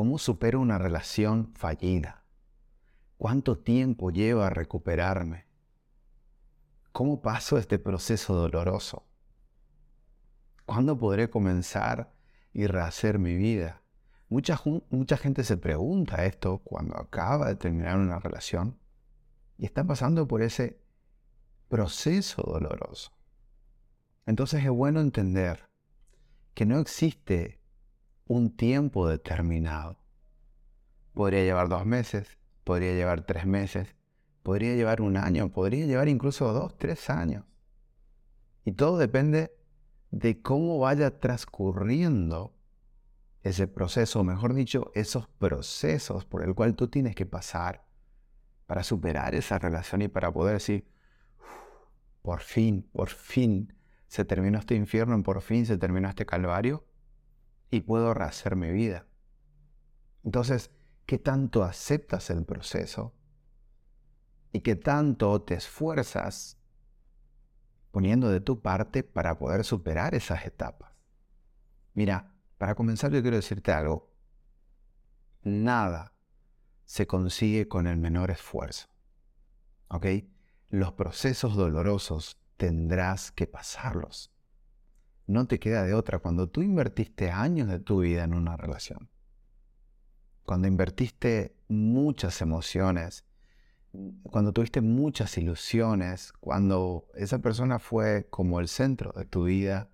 ¿Cómo supero una relación fallida? ¿Cuánto tiempo lleva a recuperarme? ¿Cómo paso este proceso doloroso? ¿Cuándo podré comenzar y rehacer mi vida? Mucha, mucha gente se pregunta esto cuando acaba de terminar una relación y está pasando por ese proceso doloroso. Entonces es bueno entender que no existe un tiempo determinado. Podría llevar dos meses, podría llevar tres meses, podría llevar un año, podría llevar incluso dos, tres años. Y todo depende de cómo vaya transcurriendo ese proceso, o mejor dicho, esos procesos por el cual tú tienes que pasar para superar esa relación y para poder decir, por fin, por fin se terminó este infierno, por fin se terminó este calvario y puedo rehacer mi vida. Entonces, ¿qué tanto aceptas el proceso? ¿Y qué tanto te esfuerzas poniendo de tu parte para poder superar esas etapas? Mira, para comenzar yo quiero decirte algo. Nada se consigue con el menor esfuerzo. ¿Ok? Los procesos dolorosos tendrás que pasarlos. No te queda de otra. Cuando tú invertiste años de tu vida en una relación, cuando invertiste muchas emociones, cuando tuviste muchas ilusiones, cuando esa persona fue como el centro de tu vida,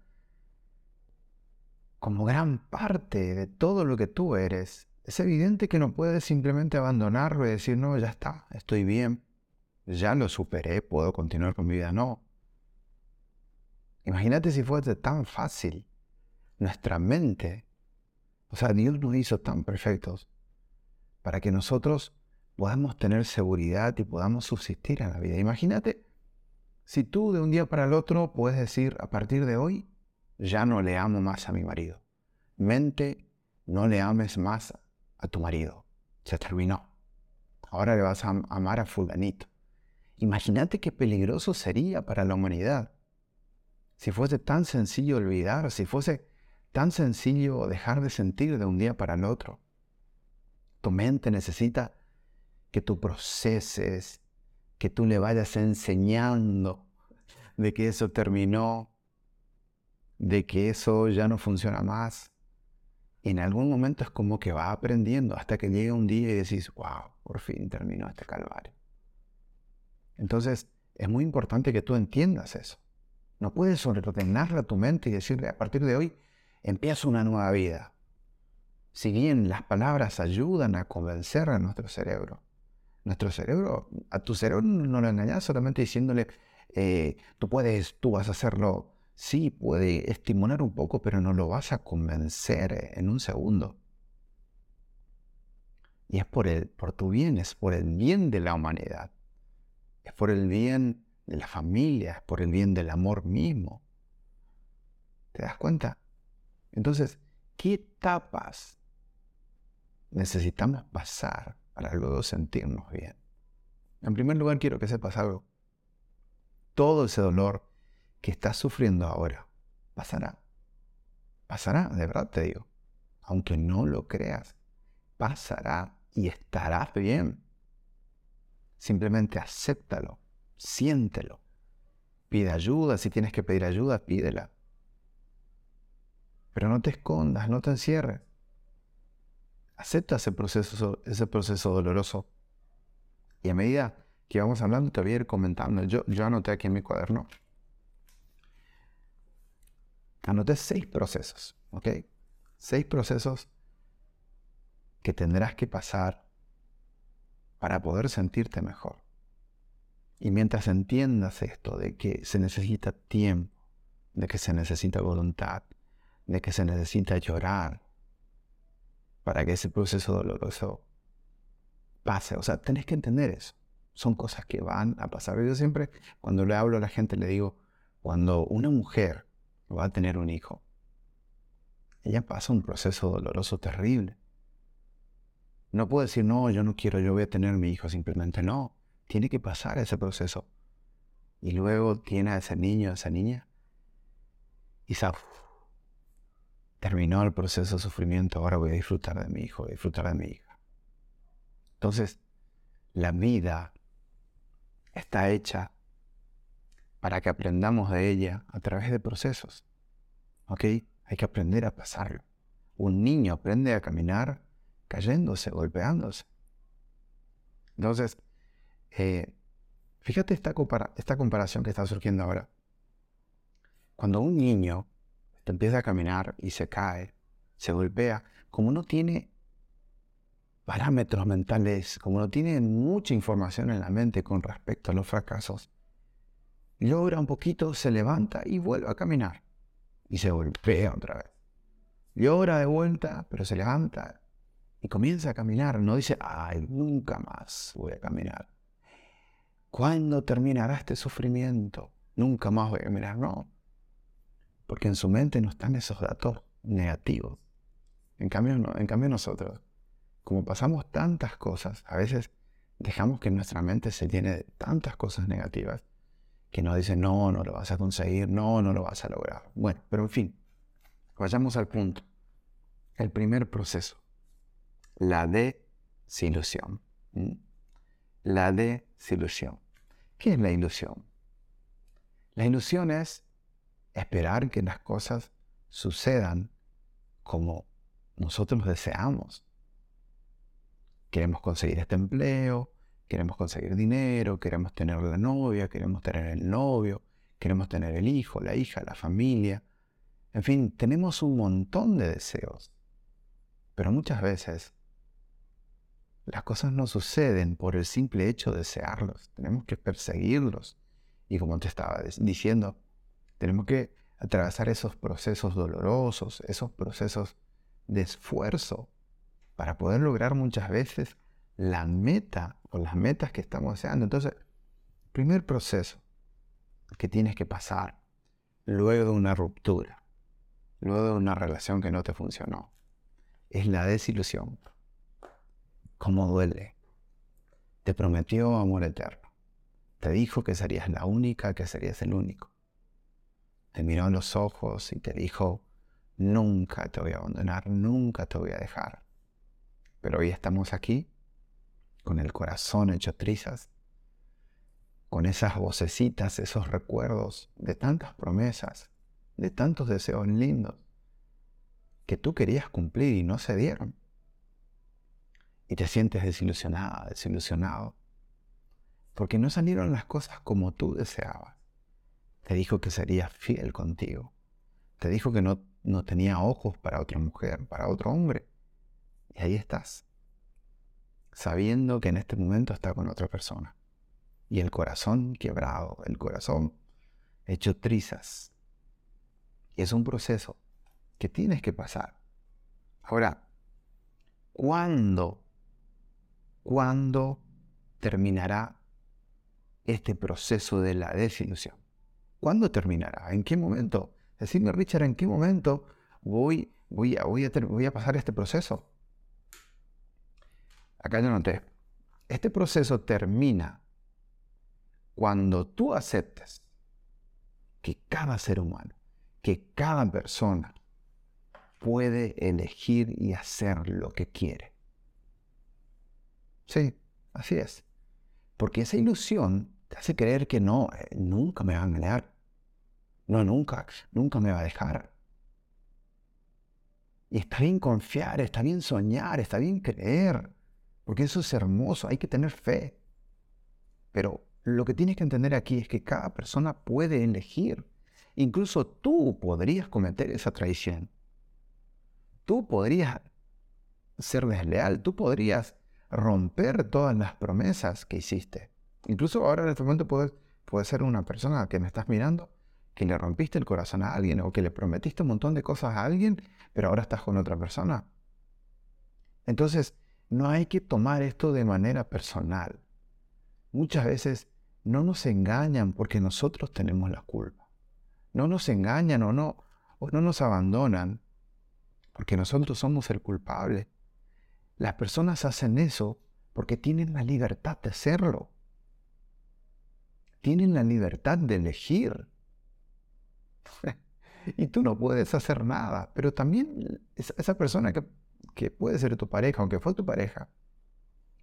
como gran parte de todo lo que tú eres, es evidente que no puedes simplemente abandonarlo y decir, no, ya está, estoy bien, ya lo superé, puedo continuar con mi vida. No, Imagínate si fuese tan fácil. Nuestra mente, o sea, Dios nos hizo tan perfectos para que nosotros podamos tener seguridad y podamos subsistir en la vida. Imagínate si tú de un día para el otro puedes decir, a partir de hoy, ya no le amo más a mi marido. Mente, no le ames más a tu marido. Se terminó. Ahora le vas a amar a fulanito. Imagínate qué peligroso sería para la humanidad si fuese tan sencillo olvidar, si fuese tan sencillo dejar de sentir de un día para el otro. Tu mente necesita que tú proceses, que tú le vayas enseñando de que eso terminó, de que eso ya no funciona más. en algún momento es como que va aprendiendo hasta que llega un día y decís, wow, por fin terminó este calvario. Entonces, es muy importante que tú entiendas eso. No puedes ordenarle a tu mente y decirle, a partir de hoy, empieza una nueva vida. Si bien las palabras ayudan a convencer a nuestro cerebro, nuestro cerebro, a tu cerebro no lo engañas solamente diciéndole, eh, tú puedes, tú vas a hacerlo. Sí, puede estimular un poco, pero no lo vas a convencer en un segundo. Y es por, el, por tu bien, es por el bien de la humanidad. Es por el bien de la familia, por el bien del amor mismo. ¿Te das cuenta? Entonces, ¿qué etapas necesitamos pasar para luego sentirnos bien? En primer lugar, quiero que sepas algo. Todo ese dolor que estás sufriendo ahora pasará. Pasará, de verdad te digo. Aunque no lo creas, pasará y estarás bien. Simplemente acéptalo siéntelo. Pide ayuda, si tienes que pedir ayuda, pídela. Pero no te escondas, no te encierres. Acepta ese proceso, ese proceso doloroso. Y a medida que vamos hablando, te voy a ir comentando. Yo, yo anoté aquí en mi cuaderno. Anoté seis procesos, ¿ok? Seis procesos que tendrás que pasar para poder sentirte mejor. Y mientras entiendas esto de que se necesita tiempo, de que se necesita voluntad, de que se necesita llorar para que ese proceso doloroso pase. O sea, tenés que entender eso. Son cosas que van a pasar. Yo siempre, cuando le hablo a la gente, le digo, cuando una mujer va a tener un hijo, ella pasa un proceso doloroso terrible. No puedo decir, no, yo no quiero, yo voy a tener mi hijo, simplemente no tiene que pasar ese proceso. Y luego tiene a ese niño, a esa niña, y terminó el proceso de sufrimiento, ahora voy a disfrutar de mi hijo, voy a disfrutar de mi hija. Entonces, la vida está hecha para que aprendamos de ella a través de procesos. ¿Ok? Hay que aprender a pasarlo. Un niño aprende a caminar cayéndose, golpeándose. Entonces, eh, fíjate esta, esta comparación que está surgiendo ahora. Cuando un niño empieza a caminar y se cae, se golpea, como no tiene parámetros mentales, como no tiene mucha información en la mente con respecto a los fracasos, logra un poquito, se levanta y vuelve a caminar. Y se golpea otra vez. Llora de vuelta, pero se levanta y comienza a caminar. No dice, ay, nunca más voy a caminar. ¿Cuándo terminará este sufrimiento? Nunca más voy a caminar. No. Porque en su mente no están esos datos negativos. En cambio, en cambio nosotros, como pasamos tantas cosas, a veces dejamos que nuestra mente se llene de tantas cosas negativas que nos dicen, no, no lo vas a conseguir, no, no lo vas a lograr. Bueno, pero en fin, vayamos al punto. El primer proceso, la desilusión. La desilusión. ¿Qué es la ilusión? La ilusión es esperar que las cosas sucedan como nosotros deseamos. Queremos conseguir este empleo, queremos conseguir dinero, queremos tener la novia, queremos tener el novio, queremos tener el hijo, la hija, la familia. En fin, tenemos un montón de deseos. Pero muchas veces las cosas no suceden por el simple hecho de desearlos. Tenemos que perseguirlos. Y como te estaba diciendo, tenemos que atravesar esos procesos dolorosos, esos procesos de esfuerzo para poder lograr muchas veces la meta o las metas que estamos deseando. Entonces, primer proceso que tienes que pasar luego de una ruptura, luego de una relación que no te funcionó, es la desilusión. ¿Cómo duele? Te prometió amor eterno. Te dijo que serías la única, que serías el único te miró en los ojos y te dijo, nunca te voy a abandonar, nunca te voy a dejar. Pero hoy estamos aquí, con el corazón hecho trizas, con esas vocecitas, esos recuerdos de tantas promesas, de tantos deseos lindos, que tú querías cumplir y no se dieron. Y te sientes desilusionada, desilusionado, porque no salieron las cosas como tú deseabas. Te dijo que sería fiel contigo. Te dijo que no, no tenía ojos para otra mujer, para otro hombre. Y ahí estás, sabiendo que en este momento está con otra persona. Y el corazón quebrado, el corazón hecho trizas. Y es un proceso que tienes que pasar. Ahora, ¿cuándo, cuándo terminará este proceso de la desilusión? ¿Cuándo terminará? ¿En qué momento? Decime, Richard, ¿en qué momento voy, voy, a, voy, a, voy a pasar este proceso? Acá yo noté. Este proceso termina cuando tú aceptes que cada ser humano, que cada persona puede elegir y hacer lo que quiere. Sí, así es. Porque esa ilusión te hace creer que no, eh, nunca me van a ganar. No, nunca, nunca me va a dejar. Y está bien confiar, está bien soñar, está bien creer, porque eso es hermoso, hay que tener fe. Pero lo que tienes que entender aquí es que cada persona puede elegir. Incluso tú podrías cometer esa traición. Tú podrías ser desleal, tú podrías romper todas las promesas que hiciste. Incluso ahora en este momento puede, puede ser una persona que me estás mirando que le rompiste el corazón a alguien o que le prometiste un montón de cosas a alguien, pero ahora estás con otra persona. Entonces, no hay que tomar esto de manera personal. Muchas veces no nos engañan porque nosotros tenemos la culpa. No nos engañan o no, o no nos abandonan porque nosotros somos el culpable. Las personas hacen eso porque tienen la libertad de hacerlo tienen la libertad de elegir. y tú no puedes hacer nada. Pero también esa persona que, que puede ser tu pareja, aunque fue tu pareja,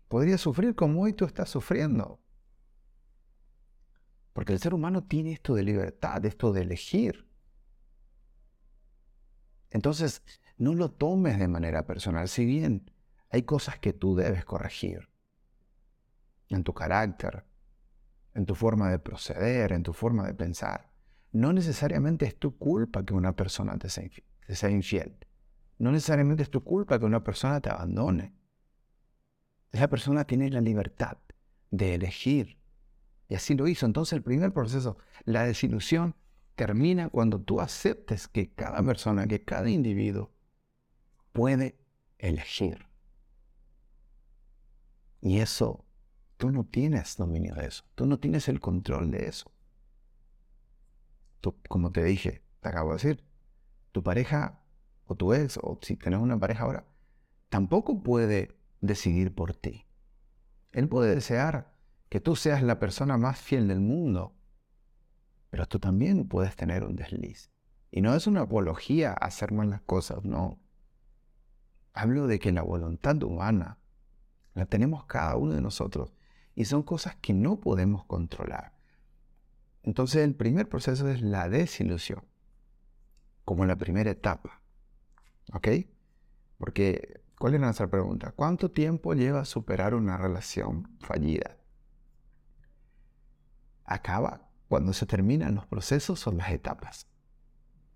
podría sufrir como hoy tú estás sufriendo. Porque el ser humano tiene esto de libertad, esto de elegir. Entonces, no lo tomes de manera personal, si bien hay cosas que tú debes corregir en tu carácter, en tu forma de proceder, en tu forma de pensar. No necesariamente es tu culpa que una persona te sea infiel. No necesariamente es tu culpa que una persona te abandone. Esa persona tiene la libertad de elegir. Y así lo hizo. Entonces el primer proceso, la desilusión, termina cuando tú aceptes que cada persona, que cada individuo puede elegir. Y eso, tú no tienes dominio de eso. Tú no tienes el control de eso. Tú, como te dije, te acabo de decir, tu pareja o tu ex, o si tienes una pareja ahora, tampoco puede decidir por ti. Él puede desear que tú seas la persona más fiel del mundo, pero tú también puedes tener un desliz. Y no es una apología a hacer malas cosas, no. Hablo de que la voluntad humana la tenemos cada uno de nosotros y son cosas que no podemos controlar. Entonces el primer proceso es la desilusión, como la primera etapa. ¿Ok? Porque ¿Cuál es nuestra pregunta? ¿Cuánto tiempo lleva superar una relación fallida? Acaba cuando se terminan los procesos o las etapas.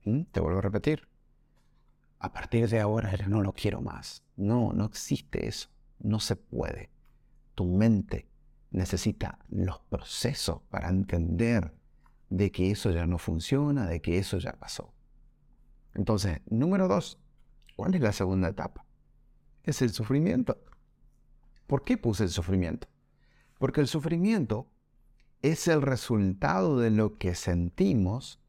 ¿Mm? Te vuelvo a repetir. A partir de ahora no lo quiero más. No, no existe eso. No se puede. Tu mente necesita los procesos para entender de que eso ya no funciona, de que eso ya pasó. Entonces, número dos, ¿cuál es la segunda etapa? es el sufrimiento. ¿Por qué puse el sufrimiento? Porque el sufrimiento es el resultado de lo que sentimos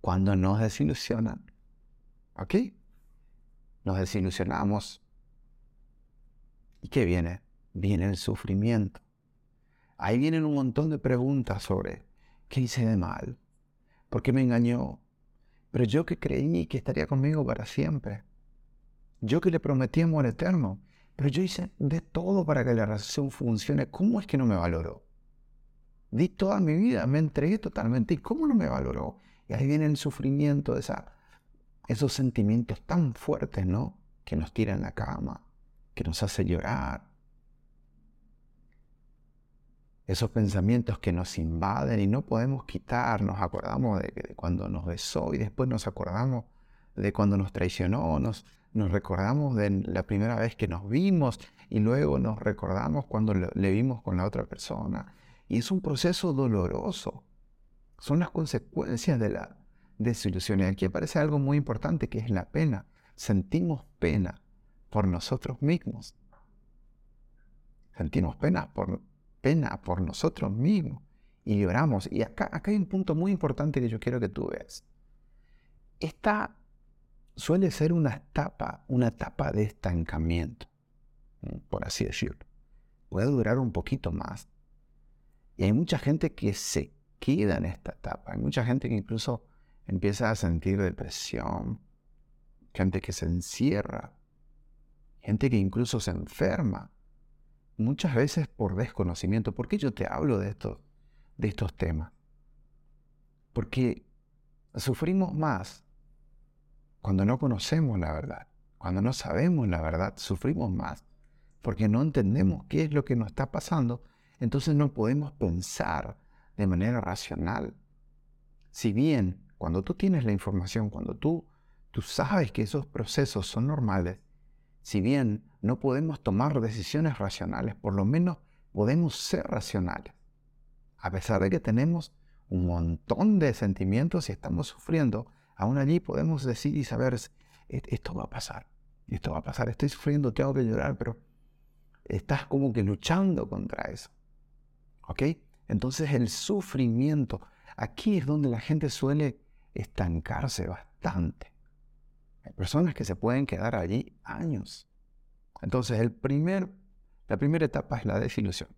cuando nos desilusionan. ¿Ok? Nos desilusionamos. ¿Y qué viene? Viene el sufrimiento. Ahí vienen un montón de preguntas sobre qué hice de mal, por qué me engañó, pero yo que creí que estaría conmigo para siempre. Yo que le prometí amor eterno, pero yo hice de todo para que la relación funcione. ¿Cómo es que no me valoró? Di toda mi vida, me entregué totalmente. ¿Y cómo no me valoró? Y ahí viene el sufrimiento, de esa, esos sentimientos tan fuertes, ¿no? Que nos tiran la cama, que nos hace llorar. Esos pensamientos que nos invaden y no podemos quitar. Nos acordamos de, cuando nos besó y después nos acordamos de cuando nos traicionó, nos, recordamos de la primera vez que nos vimos y luego nos recordamos cuando le vimos con la otra persona. Y es un proceso doloroso. Son las consecuencias de la desilusión. Y aquí aparece algo muy importante que es la pena. Sentimos pena por nosotros mismos. Sentimos pena por, pena por nosotros mismos. Y lloramos. Y acá, acá hay un punto muy importante que yo quiero que tú veas. Esta suele ser una etapa, una etapa de estancamiento, por así decirlo. Puede durar un poquito más. Y hay mucha gente que se queda en esta etapa. Hay mucha gente que incluso empieza a sentir depresión. Gente que se encierra. Gente que incluso se enferma. Muchas veces por desconocimiento. ¿Por qué yo te hablo de, esto, de estos temas? Porque sufrimos más cuando no conocemos la verdad, cuando no sabemos la verdad, sufrimos más, porque no entendemos qué es lo que nos está pasando, entonces no podemos pensar de manera racional. Si bien cuando tú tienes la información, cuando tú, tú sabes que esos procesos son normales, si bien no podemos tomar decisiones racionales, por lo menos podemos ser racionales. A pesar de que tenemos un montón de sentimientos y estamos sufriendo, aún allí podemos decir y saber, esto va a pasar, esto va a pasar, estoy sufriendo, tengo que llorar, pero estás como que luchando contra eso. ¿Ok? Entonces el sufrimiento, aquí es donde la gente suele estancarse bastante. Hay personas que se pueden quedar allí años. Entonces el primer, la primera etapa es la desilusión.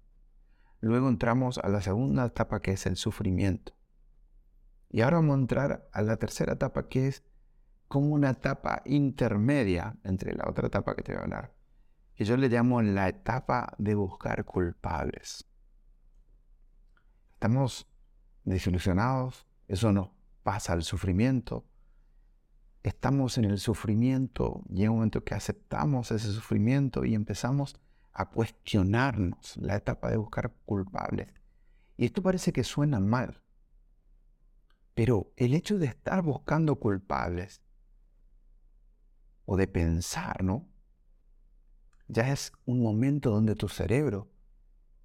Luego entramos a la segunda etapa que es el sufrimiento. Y ahora vamos a entrar a la tercera etapa, que es como una etapa intermedia entre la otra etapa que te voy a hablar, que yo le llamo la etapa de buscar culpables. Estamos desilusionados, eso nos pasa al sufrimiento. Estamos en el sufrimiento, llega un momento que aceptamos ese sufrimiento y empezamos a cuestionarnos la etapa de buscar culpables. Y esto parece que suena mal, pero el hecho de estar buscando culpables o de pensar, ¿no? Ya es un momento donde tu cerebro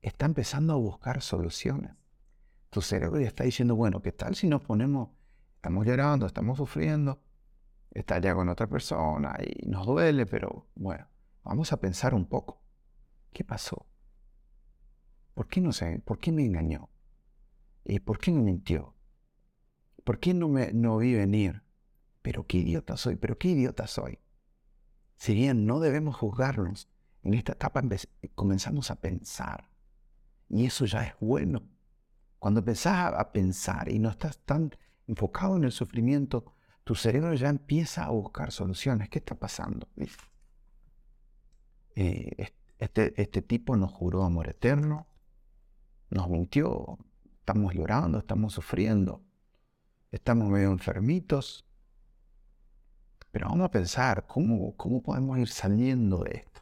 está empezando a buscar soluciones. Tu cerebro ya está diciendo, bueno, ¿qué tal si nos ponemos, estamos llorando, estamos sufriendo, está ya con otra persona y nos duele, pero bueno, vamos a pensar un poco. ¿Qué pasó? ¿Por qué no sé? ¿Por qué me engañó? ¿Y por qué me mintió? ¿Por qué no me no vi venir? Pero qué idiota soy, pero qué idiota soy. Si bien no debemos juzgarnos, en esta etapa comenzamos a pensar. Y eso ya es bueno. Cuando empezás a pensar y no estás tan enfocado en el sufrimiento, tu cerebro ya empieza a buscar soluciones. ¿Qué está pasando? Eh, este, este tipo nos juró amor eterno, nos mintió, estamos llorando, estamos sufriendo, estamos medio enfermitos, pero vamos a pensar, ¿cómo, cómo podemos ir saliendo de esto?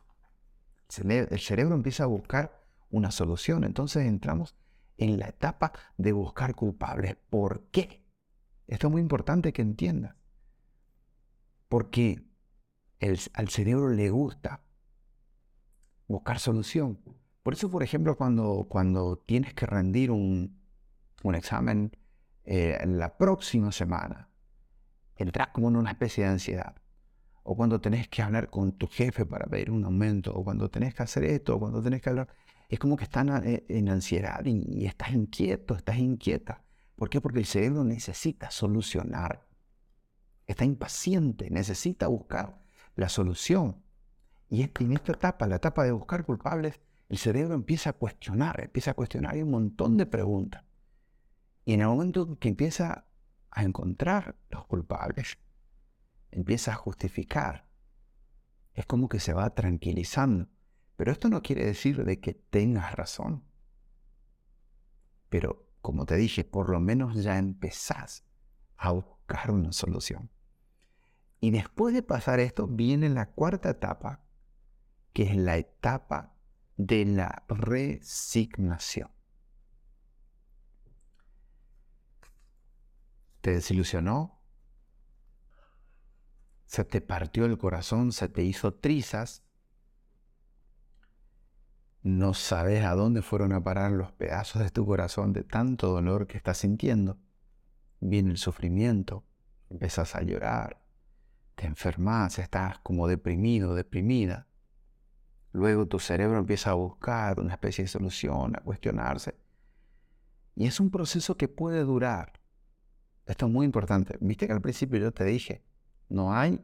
El cerebro empieza a buscar una solución, entonces entramos en la etapa de buscar culpables. ¿Por qué? Esto es muy importante que entiendas. Porque al cerebro le gusta buscar solución. Por eso, por ejemplo, cuando, cuando tienes que rendir un, un examen eh, la próxima semana, entras como en una especie de ansiedad. O cuando tenés que hablar con tu jefe para pedir un aumento, o cuando tenés que hacer esto, o cuando tenés que hablar. Es como que están eh, en ansiedad y, estás inquieto, estás inquieta. ¿Por qué? Porque el cerebro necesita solucionar. Está impaciente, necesita buscar la solución. Y en esta etapa, la etapa de buscar culpables, el cerebro empieza a cuestionar, empieza a cuestionar, hay un montón de preguntas. Y en el momento que empieza a encontrar los culpables, empieza a justificar. Es como que se va tranquilizando. Pero esto no quiere decir de que tengas razón. Pero, como te dije, por lo menos ya empezás a buscar una solución. Y después de pasar esto, viene la cuarta etapa, que es la etapa de la resignación. te desilusionó, se te partió el corazón, se te hizo trizas, no sabes a dónde fueron a parar los pedazos de tu corazón de tanto dolor que estás sintiendo. Viene el sufrimiento, empiezas a llorar, te enfermas, estás como deprimido, deprimida. Luego tu cerebro empieza a buscar una especie de solución, a cuestionarse. Y es un proceso que puede durar esto es muy importante. Viste que al principio yo te dije, no hay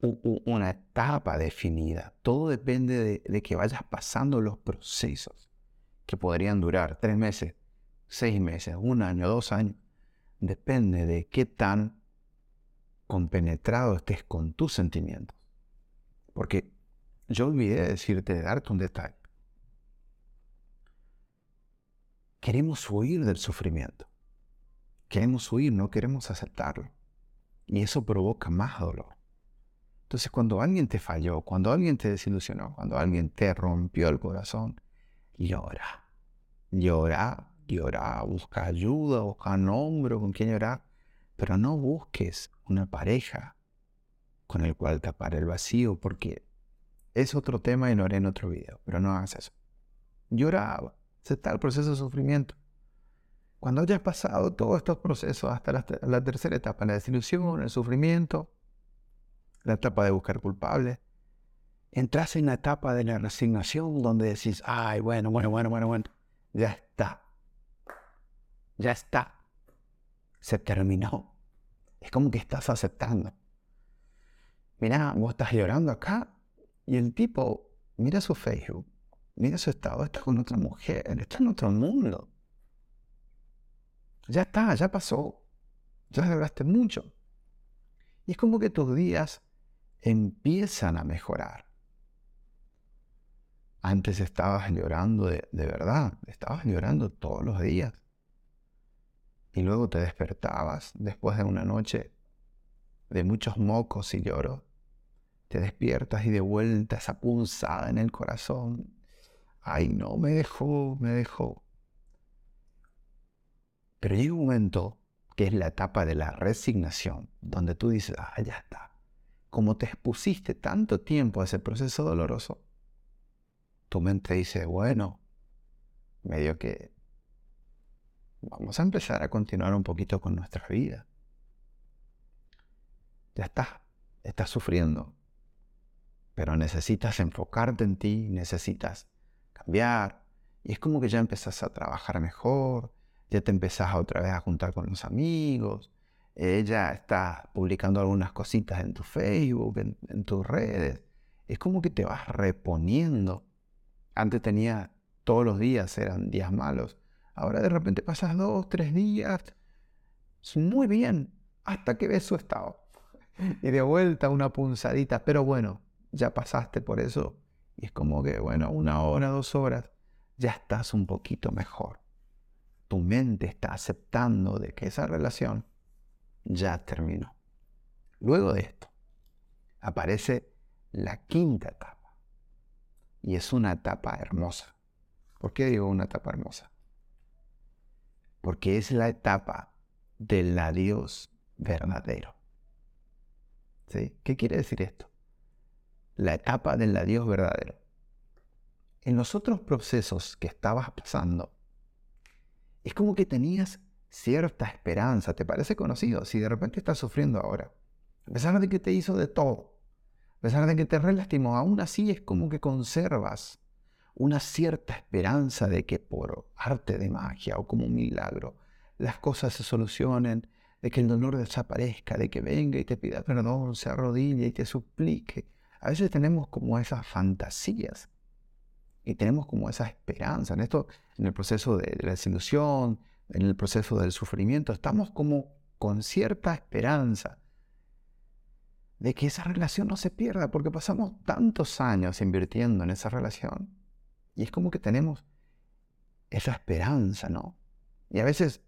una etapa definida. Todo depende de, que vayas pasando los procesos que podrían durar tres meses, seis meses, un año, dos años. Depende de qué tan compenetrado estés con tus sentimientos. Porque yo olvidé decirte, de darte un detalle. Queremos huir del sufrimiento. Queremos huir, no queremos aceptarlo. Y eso provoca más dolor. Entonces cuando alguien te falló, cuando alguien te desilusionó, cuando alguien te rompió el corazón, llora. Llora, llora, busca ayuda, busca nombre con quien llorar. Pero no busques una pareja con el cual tapar el vacío, porque es otro tema y lo haré en otro video, pero no hagas eso. Llora, está el proceso de sufrimiento. Cuando hayas pasado todos estos procesos hasta la, tercera etapa, la desilusión, el sufrimiento, la etapa de buscar culpables, entras en la etapa de la resignación donde decís, ay, bueno, bueno, bueno, bueno, bueno, ya está. Ya está. Se terminó. Es como que estás aceptando. Mira, vos estás llorando acá y el tipo mira su Facebook, mira su estado, está con otra mujer, está en otro mundo. Ya está, ya pasó. ya celebraste mucho. Y es como que tus días empiezan a mejorar. Antes estabas llorando de, de, verdad, estabas llorando todos los días. Y luego te despertabas después de una noche de muchos mocos y lloros. Te despiertas y de vuelta esa punzada en el corazón. Ay, no, me dejó, me dejó. Pero llega un momento que es la etapa de la resignación, donde tú dices, ah, ya está. Como te expusiste tanto tiempo a ese proceso doloroso, tu mente dice, bueno, medio que vamos a empezar a continuar un poquito con nuestra vida. Ya está, estás sufriendo, pero necesitas enfocarte en ti, necesitas cambiar, y es como que ya empezás a trabajar mejor, ya te empezás otra vez a juntar con los amigos, ella está publicando algunas cositas en tu Facebook, en, tus redes. Es como que te vas reponiendo. Antes tenía todos los días, eran días malos. Ahora de repente pasas dos, tres días. Muy bien, hasta que ves su estado. Y de vuelta una punzadita. Pero bueno, ya pasaste por eso. Y es como que, bueno, una hora, dos horas, ya estás un poquito mejor tu mente está aceptando de que esa relación ya terminó. Luego de esto, aparece la quinta etapa. Y es una etapa hermosa. ¿Por qué digo una etapa hermosa? Porque es la etapa del adiós verdadero. ¿Sí? ¿Qué quiere decir esto? La etapa del adiós verdadero. En los otros procesos que estabas pasando, es como que tenías cierta esperanza. ¿Te parece conocido? Si de repente estás sufriendo ahora, a pesar de que te hizo de todo, a pesar de que te relastimó, aún así es como que conservas una cierta esperanza de que por arte de magia o como un milagro las cosas se solucionen, de que el dolor desaparezca, de que venga y te pida perdón, se arrodille y te suplique. A veces tenemos como esas fantasías y tenemos como esa esperanza. En esto, en el proceso de la desilusión, en el proceso del sufrimiento, estamos como con cierta esperanza de que esa relación no se pierda, porque pasamos tantos años invirtiendo en esa relación. Y es como que tenemos esa esperanza, ¿no? Y a veces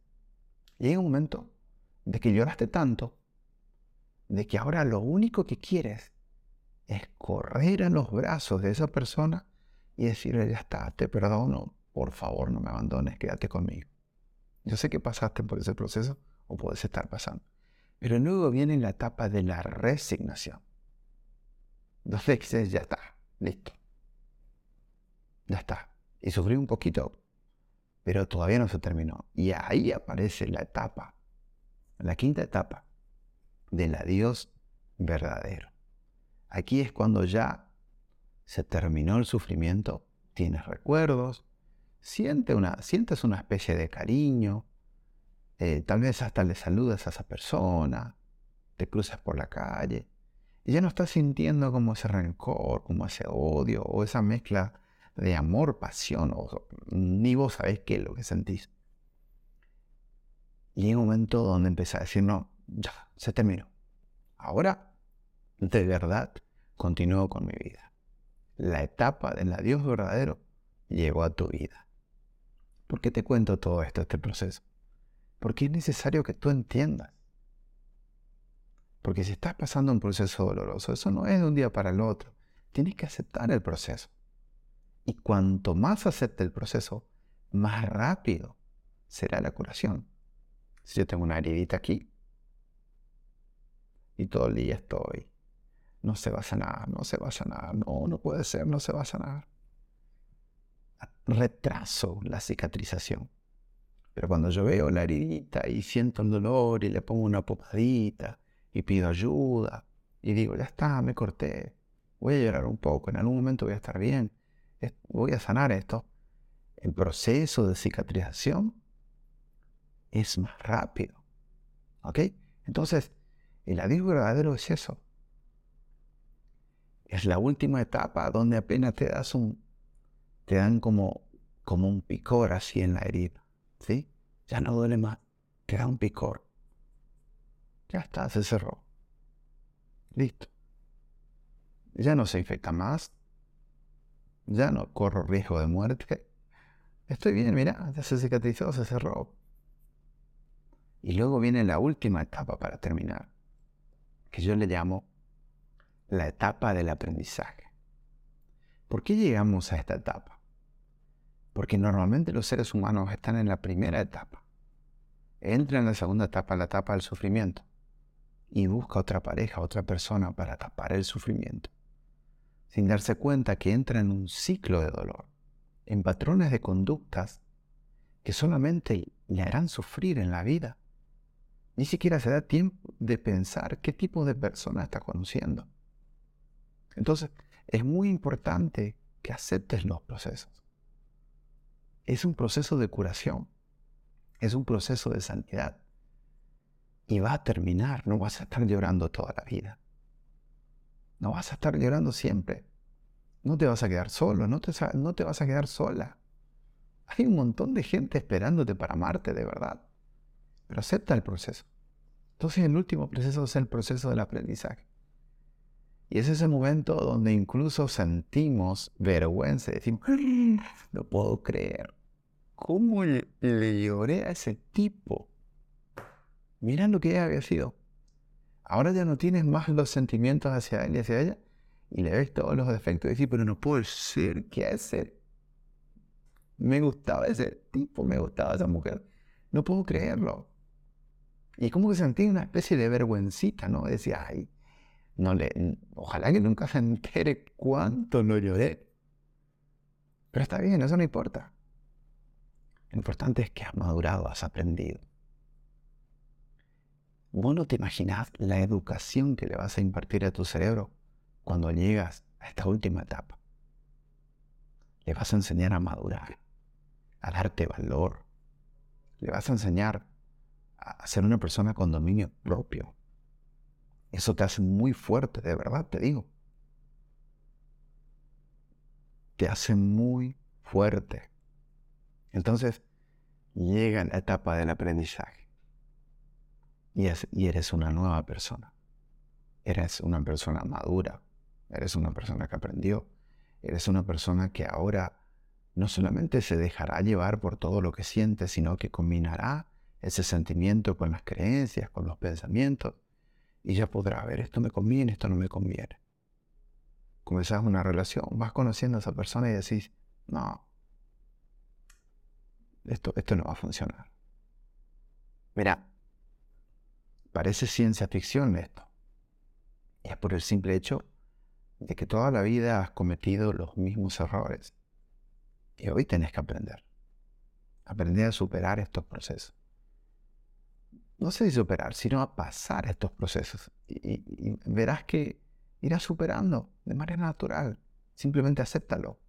llega un momento de que lloraste tanto, de que ahora lo único que quieres es correr a los brazos de esa persona y decirle, ya está, te perdono, por favor no me abandones, quédate conmigo. Yo sé que pasaste por ese proceso o puedes estar pasando. Pero luego viene la etapa de la resignación. Donde dices, ya está, listo. Ya está. Y sufrí un poquito, pero todavía no se terminó. Y ahí aparece la etapa, la quinta etapa del adiós verdadero. Aquí es cuando ya se terminó el sufrimiento, tienes recuerdos, siente una, sientes una especie de cariño, eh, tal vez hasta le saludas a esa persona, te cruzas por la calle, y ya no estás sintiendo como ese rencor, como ese odio, o esa mezcla de amor, pasión, o, ni vos sabés qué es lo que sentís. Y hay un momento donde empieza a decir, no, ya, se terminó. Ahora, de verdad, continúo con mi vida la etapa del adiós verdadero llegó a tu vida. ¿Por qué te cuento todo esto, este proceso? Porque es necesario que tú entiendas. Porque si estás pasando un proceso doloroso, eso no es de un día para el otro. Tienes que aceptar el proceso. Y cuanto más acepte el proceso, más rápido será la curación. Si yo tengo una heridita aquí y todo el día estoy no se va a sanar, no se va a sanar, no, no puede ser, no se va a sanar. Retraso la cicatrización. Pero cuando yo veo la heridita y siento el dolor y le pongo una popadita y pido ayuda y digo, ya está, me corté, voy a llorar un poco, en algún momento voy a estar bien, voy a sanar esto. El proceso de cicatrización es más rápido. ¿Ok? Entonces, el adiós verdadero es eso es la última etapa donde apenas te das un, te dan como, como un picor así en la herida, ¿sí? Ya no duele más, te da un picor. Ya está, se cerró. Listo. Ya no se infecta más. Ya no corro riesgo de muerte. Estoy bien, mira, ya se cicatrizó, se cerró. Y luego viene la última etapa para terminar, que yo le llamo la etapa del aprendizaje. ¿Por qué llegamos a esta etapa? Porque normalmente los seres humanos están en la primera etapa. Entra en la segunda etapa, la etapa del sufrimiento, y busca otra pareja, otra persona para tapar el sufrimiento, sin darse cuenta que entra en un ciclo de dolor, en patrones de conductas que solamente le harán sufrir en la vida. Ni siquiera se da tiempo de pensar qué tipo de persona está conociendo. Entonces, es muy importante que aceptes los procesos. Es un proceso de curación, es un proceso de sanidad. Y va a terminar, no vas a estar llorando toda la vida. No vas a estar llorando siempre. No te vas a quedar solo, no te, no te vas a quedar sola. Hay un montón de gente esperándote para amarte de verdad. Pero acepta el proceso. Entonces el último proceso es el proceso del aprendizaje. Y es ese momento donde incluso sentimos vergüenza. Decimos, no puedo creer. ¿Cómo le, lloré a ese tipo? Mira lo que había sido. Ahora ya no tienes más los sentimientos hacia él y hacia ella. Y le ves todos los defectos. Y decís, pero no puede ser. ¿Qué hacer? Me gustaba ese tipo, me gustaba esa mujer. No puedo creerlo. Y como que sentí una especie de vergüencita, ¿no? Decía, ay, no le, ojalá que nunca se entere cuánto lo lloré. Pero está bien, eso no importa. Lo importante es que has madurado, has aprendido. Vos no te imaginás la educación que le vas a impartir a tu cerebro cuando llegas a esta última etapa. Le vas a enseñar a madurar, a darte valor. Le vas a enseñar a ser una persona con dominio propio, eso te hace muy fuerte, de verdad, te digo. Te hace muy fuerte. Entonces, llega la etapa del aprendizaje. Y, y eres una nueva persona. Eres una persona madura. Eres una persona que aprendió. Eres una persona que ahora no solamente se dejará llevar por todo lo que siente, sino que combinará ese sentimiento con las creencias, con los pensamientos, y ya podrá ver, esto me conviene, esto no me conviene. Comenzás una relación, vas conociendo a esa persona y decís, no, esto, esto no va a funcionar. Mira, parece ciencia ficción esto. Y es por el simple hecho de que toda la vida has cometido los mismos errores. Y hoy tenés que aprender. Aprender a superar estos procesos no sé si superar, sino a pasar estos procesos. Y, verás que irás superando de manera natural. Simplemente acéptalo.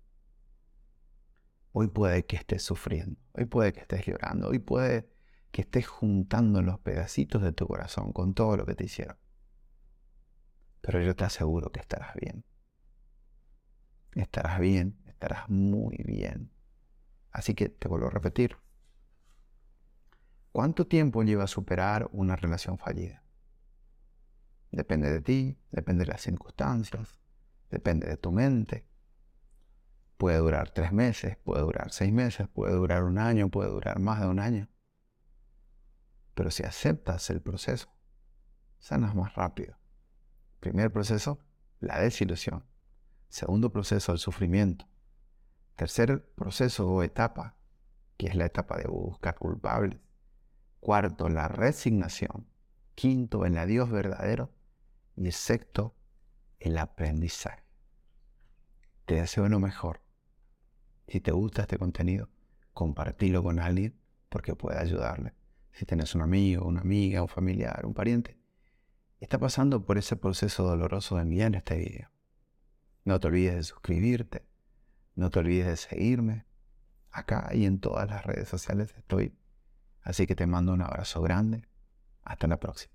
Hoy puede que estés sufriendo, hoy puede que estés llorando, hoy puede que estés juntando los pedacitos de tu corazón con todo lo que te hicieron. Pero yo te aseguro que estarás bien. Estarás bien, estarás muy bien. Así que te vuelvo a repetir, ¿Cuánto tiempo lleva a superar una relación fallida? Depende de ti, depende de las circunstancias, depende de tu mente. Puede durar tres meses, puede durar seis meses, puede durar un año, puede durar más de un año. Pero si aceptas el proceso, sanas más rápido. Primer proceso, la desilusión. Segundo proceso, el sufrimiento. Tercer proceso o etapa, que es la etapa de buscar culpables. Cuarto, la resignación. Quinto, el adiós verdadero. Y sexto, el aprendizaje. Te deseo lo mejor. Si te gusta este contenido, compartilo con alguien porque puede ayudarle. Si tienes un amigo, una amiga, un familiar, un pariente, está pasando por ese proceso doloroso de enviar este video. No te olvides de suscribirte. No te olvides de seguirme. Acá y en todas las redes sociales estoy Así que te mando un abrazo grande. Hasta la próxima.